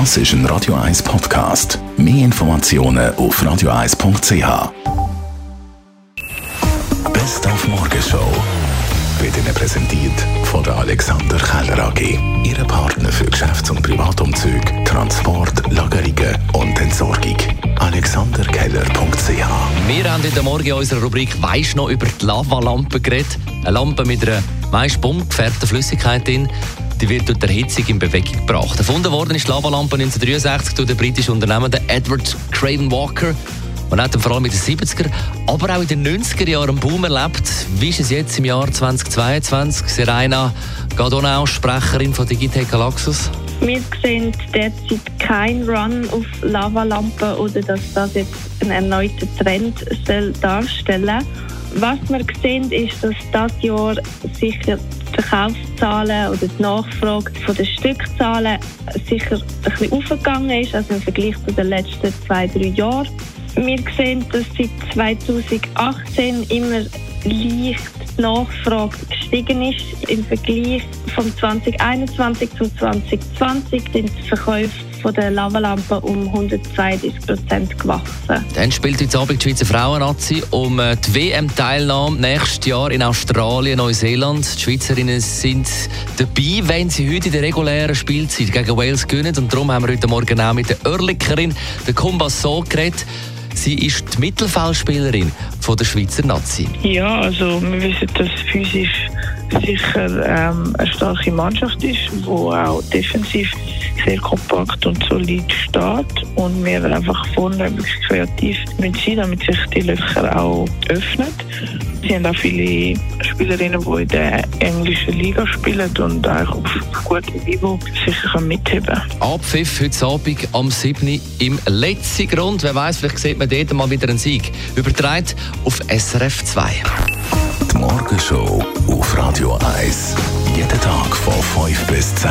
Das ist ein Radio 1 Podcast. Mehr Informationen auf radio1.ch. Best auf Morgenshow wird Ihnen präsentiert von der Alexander Keller AG. Ihre Partner für Geschäfts- und Privatumzüge, Transport, Lagerungen und Entsorgung. AlexanderKeller.ch Wir haben heute Morgen in unserer Rubrik «Weisst noch» über die Lavalampe geredet. Eine Lampe mit einer meist buntgefärbten Flüssigkeit drin. Die wird durch die Erhitzung in Bewegung gebracht. Erfunden worden ist Lavalampe 1963 durch den britischen Unternehmer Edward Craven Walker. Man hat vor allem in den 70er, aber auch in den 90er Jahren einen Boom erlebt. Wie ist es jetzt im Jahr 2022? Serena Gadonau, Sprecherin von Digitec Galaxus. Wir sehen derzeit keinen Run auf Lavalampen oder dass das jetzt einen erneuten Trend soll darstellen Was wir sehen, ist, dass das Jahr sicher die Verkaufszahlen oder die Nachfrage den Stückzahlen sicher ein bisschen aufgegangen ist, also im Vergleich zu den letzten zwei, drei Jahren. Wir sehen, dass seit 2018 immer leicht die Nachfrage gestiegen ist. Im Vergleich von 2021 zum 2020 sind die Verkäufe von der Lavalampe um 132 Prozent gewachsen. Dann spielt heute Abend die Schweizer Frauennazi um äh, die WM-Teilnahme nächstes Jahr in Australien, Neuseeland. Die Schweizerinnen sind dabei, wenn sie heute in der regulären Spielzeit gegen Wales gewinnen. Und darum haben wir heute Morgen auch mit der Örlikerin, der Kumbasso, geredet. Sie ist die Mittelfeldspielerin von der Schweizer Nazi. Ja, also wir wissen, dass physisch sicher ähm, eine starke Mannschaft ist, die auch defensiv sehr kompakt und solid steht und wir einfach vorne kreativ müssen sein, damit sich die Löcher auch öffnen. Sie haben auch viele Spielerinnen, die in der englischen Liga spielen und auch auf gutem Niveau sicher mitheben können. Abpfiff heute Abend am 7. im letzten Grund. Wer weiß, vielleicht sieht man dort mal wieder einen Sieg. Übertragen auf SRF 2. Die Morgenshow auf Radio 1. Jeden Tag von 5 bis 10.